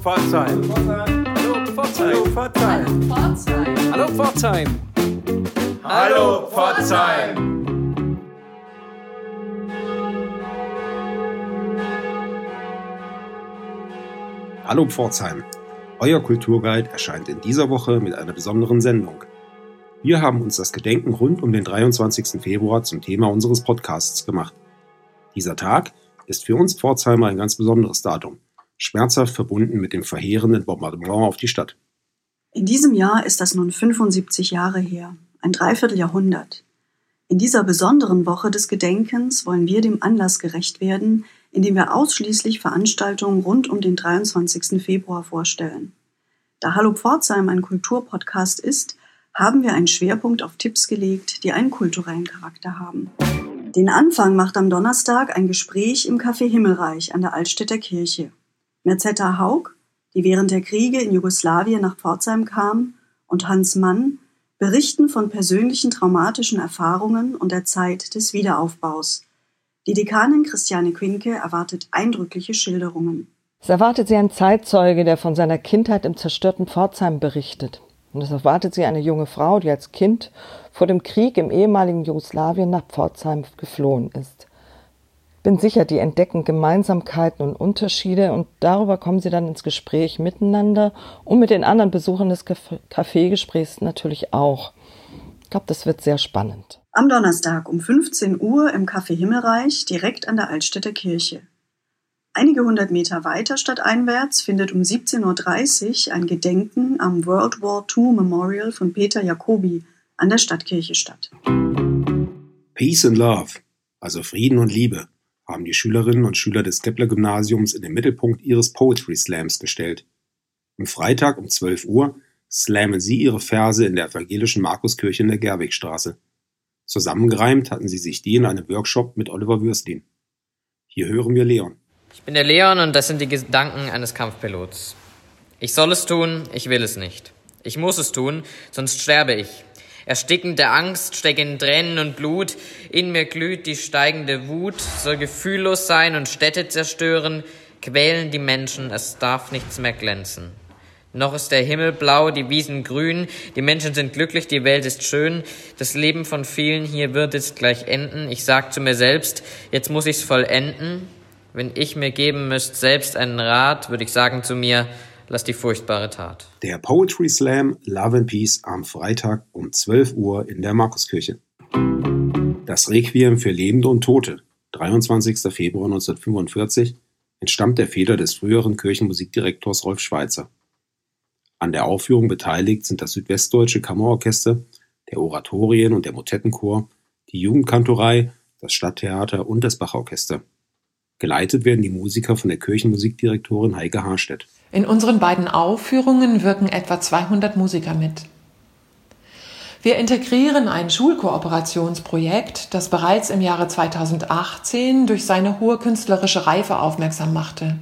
Pforzheim. Hallo Pforzheim. Hallo Pforzheim. Hallo Pforzheim. Hallo Pforzheim. Euer Kulturguide erscheint in dieser Woche mit einer besonderen Sendung. Wir haben uns das Gedenken rund um den 23. Februar zum Thema unseres Podcasts gemacht. Dieser Tag ist für uns Pforzheimer ein ganz besonderes Datum, schmerzhaft verbunden mit dem verheerenden Bombardement auf die Stadt. In diesem Jahr ist das nun 75 Jahre her, ein Dreivierteljahrhundert. In dieser besonderen Woche des Gedenkens wollen wir dem Anlass gerecht werden, indem wir ausschließlich Veranstaltungen rund um den 23. Februar vorstellen. Da Hallo Pforzheim ein Kulturpodcast ist, haben wir einen Schwerpunkt auf Tipps gelegt, die einen kulturellen Charakter haben. Den Anfang macht am Donnerstag ein Gespräch im Café Himmelreich an der Altstädter Kirche. Merzetta Haug, die während der Kriege in Jugoslawien nach Pforzheim kam, und Hans Mann berichten von persönlichen traumatischen Erfahrungen und der Zeit des Wiederaufbaus. Die Dekanin Christiane Quinke erwartet eindrückliche Schilderungen. Es erwartet sie ein Zeitzeuge, der von seiner Kindheit im zerstörten Pforzheim berichtet. Und es erwartet sie eine junge Frau, die als Kind vor dem Krieg im ehemaligen Jugoslawien nach Pforzheim geflohen ist. Bin sicher, die entdecken Gemeinsamkeiten und Unterschiede und darüber kommen sie dann ins Gespräch miteinander und mit den anderen Besuchern des Kaffeegesprächs natürlich auch. Ich glaube, das wird sehr spannend. Am Donnerstag um 15 Uhr im Café Himmelreich direkt an der Altstädter Kirche. Einige hundert Meter weiter stadteinwärts findet um 17.30 Uhr ein Gedenken am World War II Memorial von Peter Jacobi an der Stadtkirche statt. Peace and Love, also Frieden und Liebe, haben die Schülerinnen und Schüler des Kepler-Gymnasiums in den Mittelpunkt ihres Poetry Slams gestellt. Am Freitag um 12 Uhr slammen sie ihre Verse in der evangelischen Markuskirche in der Gerwigstraße. Zusammengereimt hatten sie sich die in einem Workshop mit Oliver Würstin. Hier hören wir Leon. Ich bin der Leon und das sind die Gedanken eines Kampfpilots. Ich soll es tun, ich will es nicht. Ich muss es tun, sonst sterbe ich. Erstickend der Angst, steck in Tränen und Blut, in mir glüht die steigende Wut, soll gefühllos sein und Städte zerstören, quälen die Menschen, es darf nichts mehr glänzen. Noch ist der Himmel blau, die Wiesen grün, die Menschen sind glücklich, die Welt ist schön, das Leben von vielen hier wird jetzt gleich enden. Ich sag zu mir selbst, jetzt muss ich's vollenden. Wenn ich mir geben müsst selbst einen Rat, würde ich sagen zu mir, lass die furchtbare Tat. Der Poetry Slam Love and Peace am Freitag um 12 Uhr in der Markuskirche. Das Requiem für Lebende und Tote, 23. Februar 1945, entstammt der Feder des früheren Kirchenmusikdirektors Rolf Schweitzer. An der Aufführung beteiligt sind das Südwestdeutsche Kammerorchester, der Oratorien- und der Motettenchor, die Jugendkantorei, das Stadttheater und das Bachorchester. Geleitet werden die Musiker von der Kirchenmusikdirektorin Heike Harstedt. In unseren beiden Aufführungen wirken etwa 200 Musiker mit. Wir integrieren ein Schulkooperationsprojekt, das bereits im Jahre 2018 durch seine hohe künstlerische Reife aufmerksam machte.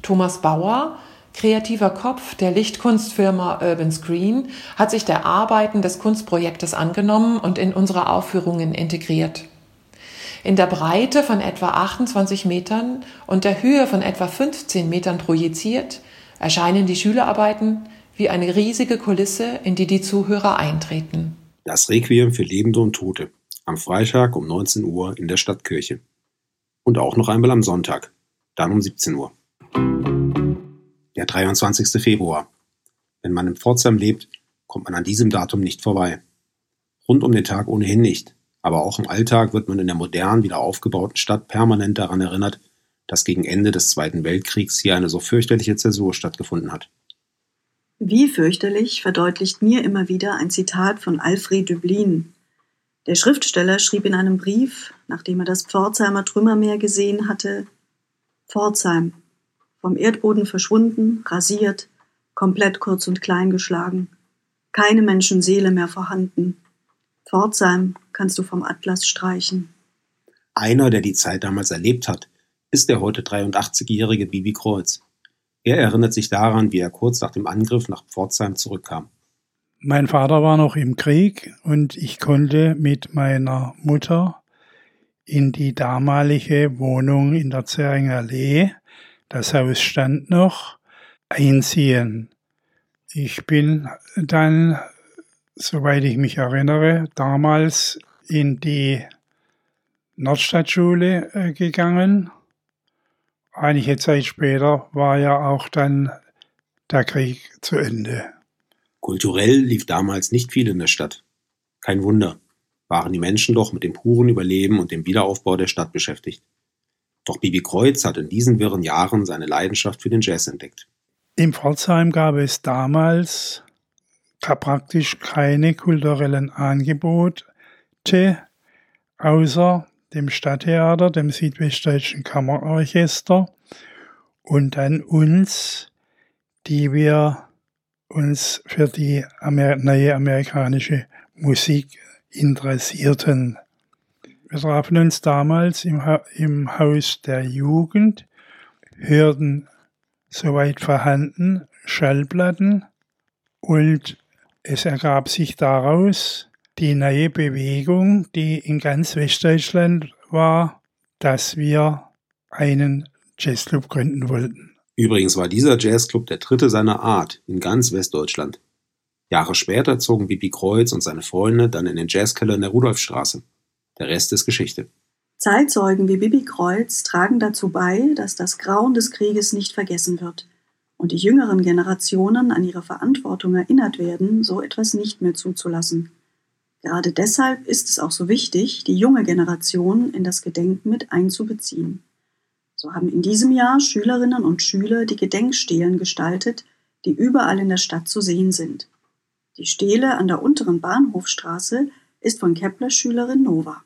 Thomas Bauer, kreativer Kopf der Lichtkunstfirma Urban Screen, hat sich der Arbeiten des Kunstprojektes angenommen und in unsere Aufführungen integriert. In der Breite von etwa 28 Metern und der Höhe von etwa 15 Metern projiziert erscheinen die Schülerarbeiten wie eine riesige Kulisse, in die die Zuhörer eintreten. Das Requiem für Lebende und Tote am Freitag um 19 Uhr in der Stadtkirche. Und auch noch einmal am Sonntag, dann um 17 Uhr. Der 23. Februar. Wenn man in Pforzheim lebt, kommt man an diesem Datum nicht vorbei. Rund um den Tag ohnehin nicht, aber auch im Alltag wird man in der modernen, wieder aufgebauten Stadt permanent daran erinnert, dass gegen Ende des Zweiten Weltkriegs hier eine so fürchterliche Zäsur stattgefunden hat. Wie fürchterlich verdeutlicht mir immer wieder ein Zitat von Alfred Döblin. Der Schriftsteller schrieb in einem Brief, nachdem er das Pforzheimer Trümmermeer gesehen hatte, Pforzheim, vom Erdboden verschwunden, rasiert, komplett kurz und klein geschlagen, keine Menschenseele mehr vorhanden. Pforzheim kannst du vom Atlas streichen. Einer, der die Zeit damals erlebt hat, ist der heute 83-jährige Bibi Kreuz. Er erinnert sich daran, wie er kurz nach dem Angriff nach Pforzheim zurückkam. Mein Vater war noch im Krieg und ich konnte mit meiner Mutter in die damalige Wohnung in der Zeringer Allee das Haus stand noch, einziehen. Ich bin dann, soweit ich mich erinnere, damals in die Nordstadtschule äh, gegangen. Einige Zeit später war ja auch dann der Krieg zu Ende. Kulturell lief damals nicht viel in der Stadt. Kein Wunder, waren die Menschen doch mit dem puren Überleben und dem Wiederaufbau der Stadt beschäftigt. Doch Bibi Kreuz hat in diesen wirren Jahren seine Leidenschaft für den Jazz entdeckt. In Pforzheim gab es damals praktisch keine kulturellen Angebote, außer dem Stadttheater, dem Südwestdeutschen Kammerorchester und dann uns, die wir uns für die Amer neue amerikanische Musik interessierten. Wir trafen uns damals im, ha im Haus der Jugend, hörten soweit vorhanden Schallplatten und es ergab sich daraus die neue Bewegung, die in ganz Westdeutschland war, dass wir einen Jazzclub gründen wollten. Übrigens war dieser Jazzclub der dritte seiner Art in ganz Westdeutschland. Jahre später zogen Bibi Kreuz und seine Freunde dann in den Jazzkeller in der Rudolfstraße. Der Rest ist Geschichte. Zeitzeugen wie Bibi Kreuz tragen dazu bei, dass das Grauen des Krieges nicht vergessen wird und die jüngeren Generationen an ihre Verantwortung erinnert werden, so etwas nicht mehr zuzulassen. Gerade deshalb ist es auch so wichtig, die junge Generation in das Gedenken mit einzubeziehen. So haben in diesem Jahr Schülerinnen und Schüler die Gedenkstelen gestaltet, die überall in der Stadt zu sehen sind. Die Stele an der unteren Bahnhofstraße ist von Kepler-Schülerin Nova.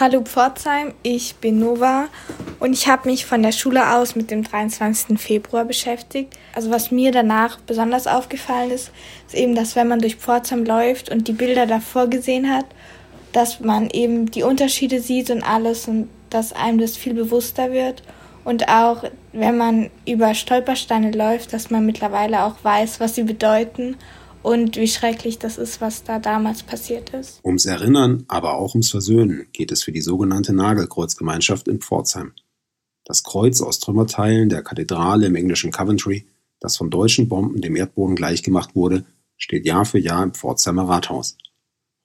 Hallo Pforzheim, ich bin Nova und ich habe mich von der Schule aus mit dem 23. Februar beschäftigt. Also was mir danach besonders aufgefallen ist, ist eben, dass wenn man durch Pforzheim läuft und die Bilder davor gesehen hat, dass man eben die Unterschiede sieht und alles und dass einem das viel bewusster wird. Und auch wenn man über Stolpersteine läuft, dass man mittlerweile auch weiß, was sie bedeuten und wie schrecklich das ist, was da damals passiert ist. Ums Erinnern, aber auch ums Versöhnen geht es für die sogenannte Nagelkreuzgemeinschaft in Pforzheim. Das Kreuz aus Trümmerteilen der Kathedrale im englischen Coventry, das von deutschen Bomben dem Erdboden gleichgemacht wurde, steht Jahr für Jahr im Pforzheimer Rathaus.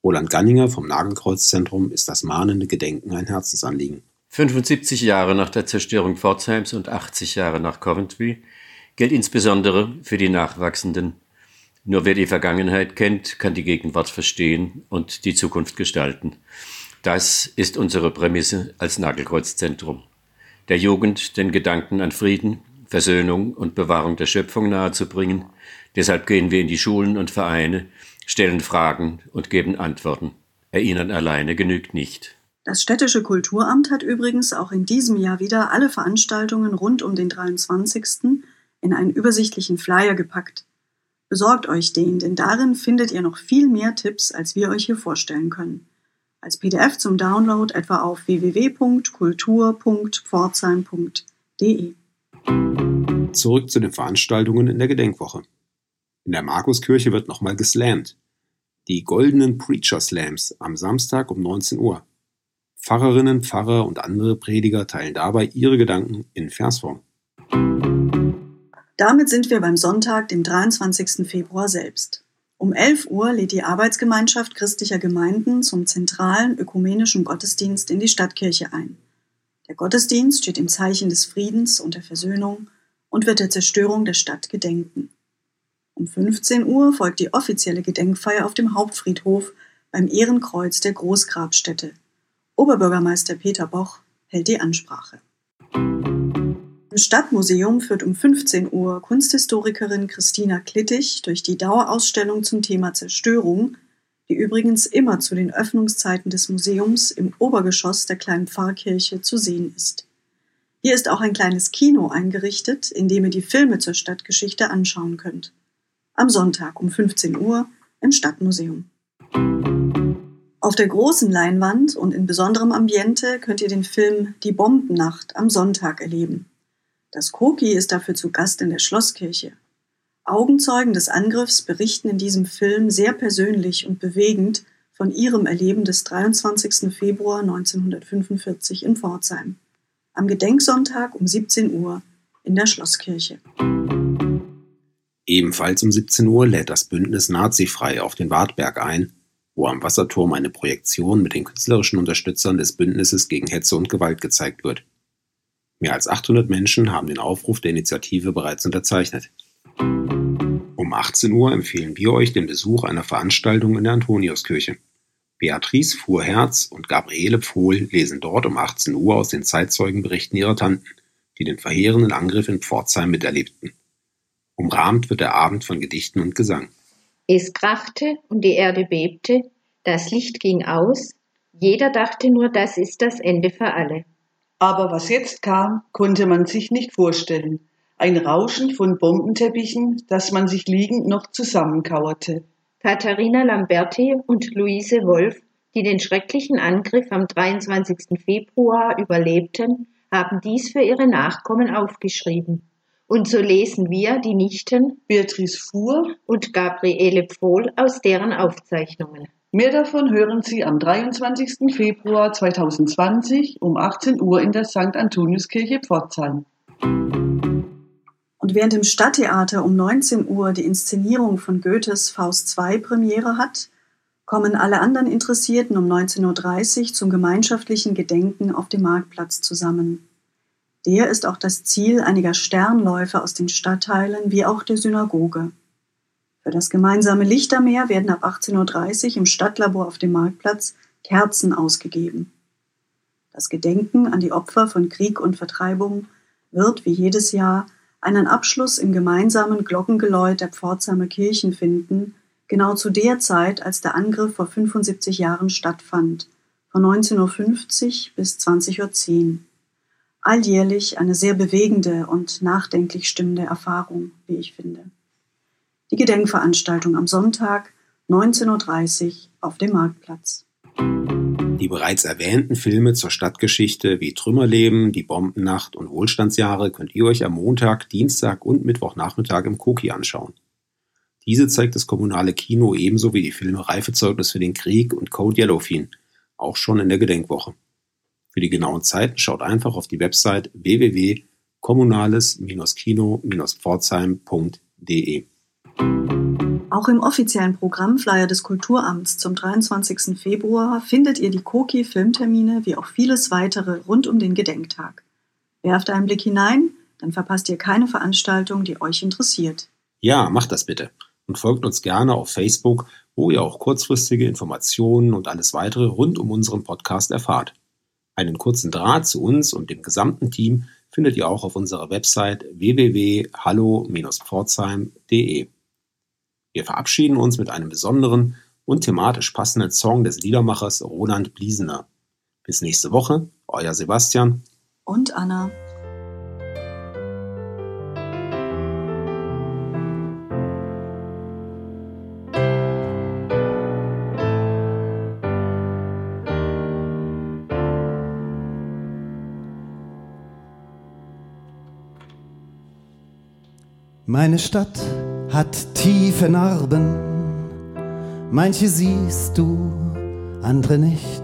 Roland Ganninger vom Nagelkreuzzentrum ist das mahnende Gedenken ein Herzensanliegen. 75 Jahre nach der Zerstörung Pforzheims und 80 Jahre nach Coventry gilt insbesondere für die Nachwachsenden nur wer die Vergangenheit kennt, kann die Gegenwart verstehen und die Zukunft gestalten. Das ist unsere Prämisse als Nagelkreuzzentrum. Der Jugend den Gedanken an Frieden, Versöhnung und Bewahrung der Schöpfung nahezubringen. Deshalb gehen wir in die Schulen und Vereine, stellen Fragen und geben Antworten. Erinnern alleine genügt nicht. Das städtische Kulturamt hat übrigens auch in diesem Jahr wieder alle Veranstaltungen rund um den 23. in einen übersichtlichen Flyer gepackt. Besorgt euch den, denn darin findet ihr noch viel mehr Tipps, als wir euch hier vorstellen können. Als PDF zum Download etwa auf www.kultur.pforzheim.de. Zurück zu den Veranstaltungen in der Gedenkwoche. In der Markuskirche wird nochmal geslammt. Die goldenen Preacher Slams am Samstag um 19 Uhr. Pfarrerinnen, Pfarrer und andere Prediger teilen dabei ihre Gedanken in Versform. Damit sind wir beim Sonntag, dem 23. Februar selbst. Um 11 Uhr lädt die Arbeitsgemeinschaft christlicher Gemeinden zum zentralen ökumenischen Gottesdienst in die Stadtkirche ein. Der Gottesdienst steht im Zeichen des Friedens und der Versöhnung und wird der Zerstörung der Stadt gedenken. Um 15 Uhr folgt die offizielle Gedenkfeier auf dem Hauptfriedhof beim Ehrenkreuz der Großgrabstätte. Oberbürgermeister Peter Boch hält die Ansprache. Im Stadtmuseum führt um 15 Uhr Kunsthistorikerin Christina Klittich durch die Dauerausstellung zum Thema Zerstörung, die übrigens immer zu den Öffnungszeiten des Museums im Obergeschoss der kleinen Pfarrkirche zu sehen ist. Hier ist auch ein kleines Kino eingerichtet, in dem ihr die Filme zur Stadtgeschichte anschauen könnt. Am Sonntag um 15 Uhr im Stadtmuseum. Auf der großen Leinwand und in besonderem Ambiente könnt ihr den Film Die Bombennacht am Sonntag erleben. Das Koki ist dafür zu Gast in der Schlosskirche. Augenzeugen des Angriffs berichten in diesem Film sehr persönlich und bewegend von ihrem Erleben des 23. Februar 1945 in Pforzheim. Am Gedenksonntag um 17 Uhr in der Schlosskirche. Ebenfalls um 17 Uhr lädt das Bündnis Nazifrei auf den Wartberg ein, wo am Wasserturm eine Projektion mit den künstlerischen Unterstützern des Bündnisses gegen Hetze und Gewalt gezeigt wird. Mehr als 800 Menschen haben den Aufruf der Initiative bereits unterzeichnet. Um 18 Uhr empfehlen wir euch den Besuch einer Veranstaltung in der Antoniuskirche. Beatrice Fuhrherz und Gabriele Pfohl lesen dort um 18 Uhr aus den Zeitzeugenberichten ihrer Tanten, die den verheerenden Angriff in Pforzheim miterlebten. Umrahmt wird der Abend von Gedichten und Gesang. Es krachte und die Erde bebte, das Licht ging aus, jeder dachte nur, das ist das Ende für alle. Aber was jetzt kam, konnte man sich nicht vorstellen. Ein Rauschen von Bombenteppichen, dass man sich liegend noch zusammenkauerte. Katharina Lamberti und Luise Wolf, die den schrecklichen Angriff am 23. Februar überlebten, haben dies für ihre Nachkommen aufgeschrieben. Und so lesen wir die Nichten Beatrice Fuhr und Gabriele Pfohl aus deren Aufzeichnungen. Mehr davon hören Sie am 23. Februar 2020 um 18 Uhr in der St. Antoniuskirche Pforzheim. Und während im Stadttheater um 19 Uhr die Inszenierung von Goethes Faust II Premiere hat, kommen alle anderen Interessierten um 19.30 Uhr zum gemeinschaftlichen Gedenken auf dem Marktplatz zusammen. Der ist auch das Ziel einiger Sternläufe aus den Stadtteilen wie auch der Synagoge. Für das gemeinsame Lichtermeer werden ab 18.30 Uhr im Stadtlabor auf dem Marktplatz Kerzen ausgegeben. Das Gedenken an die Opfer von Krieg und Vertreibung wird wie jedes Jahr einen Abschluss im gemeinsamen Glockengeläut der Pforzheimer Kirchen finden, genau zu der Zeit, als der Angriff vor 75 Jahren stattfand, von 19.50 Uhr bis 20.10 Uhr. Alljährlich eine sehr bewegende und nachdenklich stimmende Erfahrung, wie ich finde. Die Gedenkveranstaltung am Sonntag, 19.30 Uhr auf dem Marktplatz. Die bereits erwähnten Filme zur Stadtgeschichte wie Trümmerleben, Die Bombennacht und Wohlstandsjahre könnt ihr euch am Montag, Dienstag und Mittwochnachmittag im Koki anschauen. Diese zeigt das kommunale Kino ebenso wie die Filme Reifezeugnis für den Krieg und Code Yellowfin, auch schon in der Gedenkwoche. Für die genauen Zeiten schaut einfach auf die Website www.kommunales-kino-pforzheim.de. Auch im offiziellen Programmflyer des Kulturamts zum 23. Februar findet ihr die Koki Filmtermine wie auch vieles weitere rund um den Gedenktag. Werft einen Blick hinein, dann verpasst ihr keine Veranstaltung, die euch interessiert. Ja, macht das bitte und folgt uns gerne auf Facebook, wo ihr auch kurzfristige Informationen und alles weitere rund um unseren Podcast erfahrt. Einen kurzen Draht zu uns und dem gesamten Team findet ihr auch auf unserer Website www.hallo-pforzheim.de. Wir verabschieden uns mit einem besonderen und thematisch passenden Song des Liedermachers Roland Bliesener. Bis nächste Woche, euer Sebastian und Anna. Meine Stadt hat tiefe Narben, manche siehst du, andere nicht.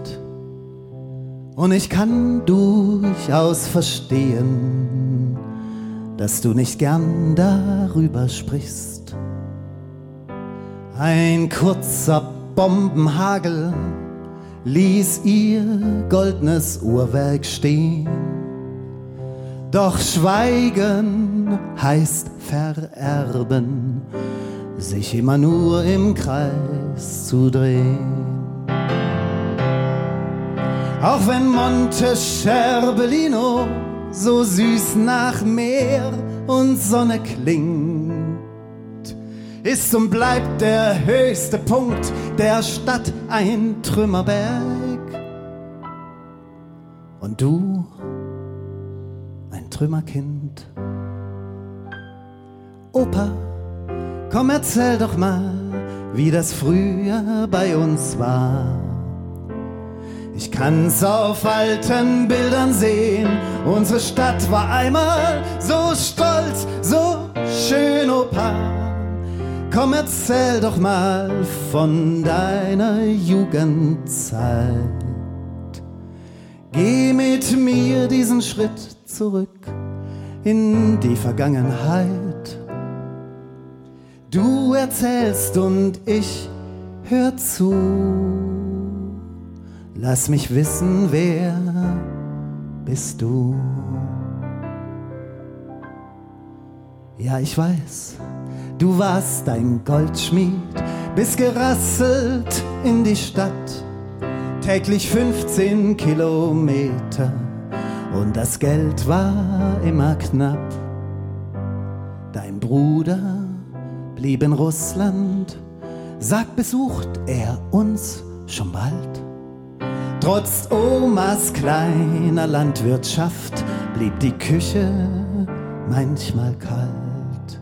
Und ich kann durchaus verstehen, dass du nicht gern darüber sprichst. Ein kurzer Bombenhagel ließ ihr goldnes Uhrwerk stehen. Doch Schweigen heißt vererben, sich immer nur im Kreis zu drehen. Auch wenn Monte Scherbellino so süß nach Meer und Sonne klingt, ist und bleibt der höchste Punkt der Stadt ein Trümmerberg. Und du Trümmerkind. Opa, komm erzähl doch mal, wie das früher bei uns war. Ich kann's auf alten Bildern sehen, unsere Stadt war einmal so stolz, so schön, Opa. Komm, erzähl doch mal von deiner Jugendzeit. Geh mit mir diesen Schritt zurück. in die Vergangenheit. Du erzählst und ich hör zu. Lass mich wissen, wer bist du. Ja, ich weiß, du warst ein Goldschmied, bist gerasselt in die Stadt, täglich 15 Kilometer und das Geld war immer knapp. Dein Bruder blieb in Russland, sagt, besucht er uns schon bald. Trotz Omas kleiner Landwirtschaft blieb die Küche manchmal kalt.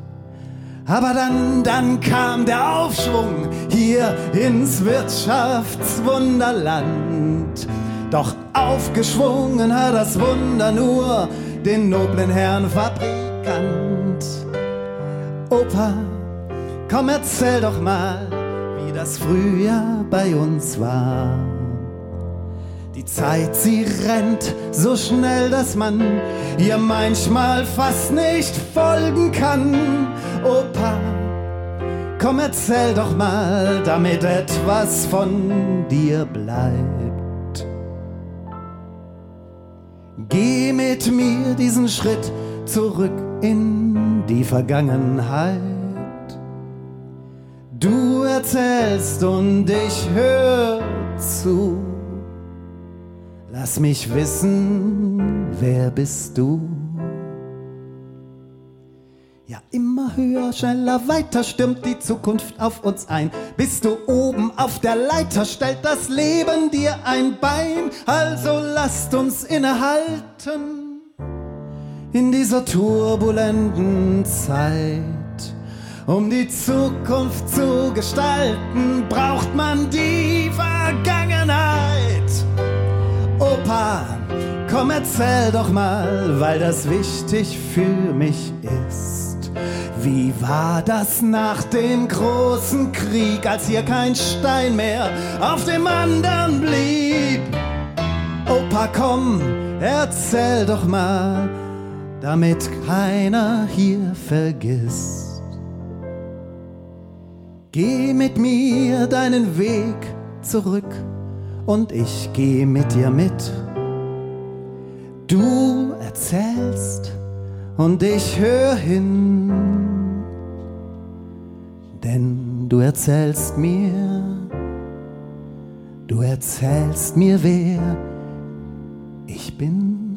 Aber dann, dann kam der Aufschwung hier ins Wirtschaftswunderland. Aufgeschwungen hat das Wunder nur den noblen Herrn Fabrikant. Opa, komm erzähl doch mal, wie das Frühjahr bei uns war. Die Zeit, sie rennt so schnell, dass man ihr manchmal fast nicht folgen kann. Opa, komm erzähl doch mal, damit etwas von dir bleibt. Geh mit mir diesen Schritt zurück in die Vergangenheit. Du erzählst und ich hör zu. Lass mich wissen, wer bist du? Ja, immer höher, schneller, weiter stürmt die Zukunft auf uns ein. Bist du oben auf der Leiter, stellt das Leben dir ein Bein. Also lasst uns innehalten in dieser turbulenten Zeit. Um die Zukunft zu gestalten, braucht man die Vergangenheit. Opa, komm erzähl doch mal, weil das wichtig für mich ist. Wie war das nach dem großen Krieg, als hier kein Stein mehr auf dem anderen blieb? Opa, komm, erzähl doch mal, damit keiner hier vergisst. Geh mit mir deinen Weg zurück und ich geh mit dir mit. Du erzählst und ich hör hin, denn du erzählst mir, du erzählst mir, wer ich bin.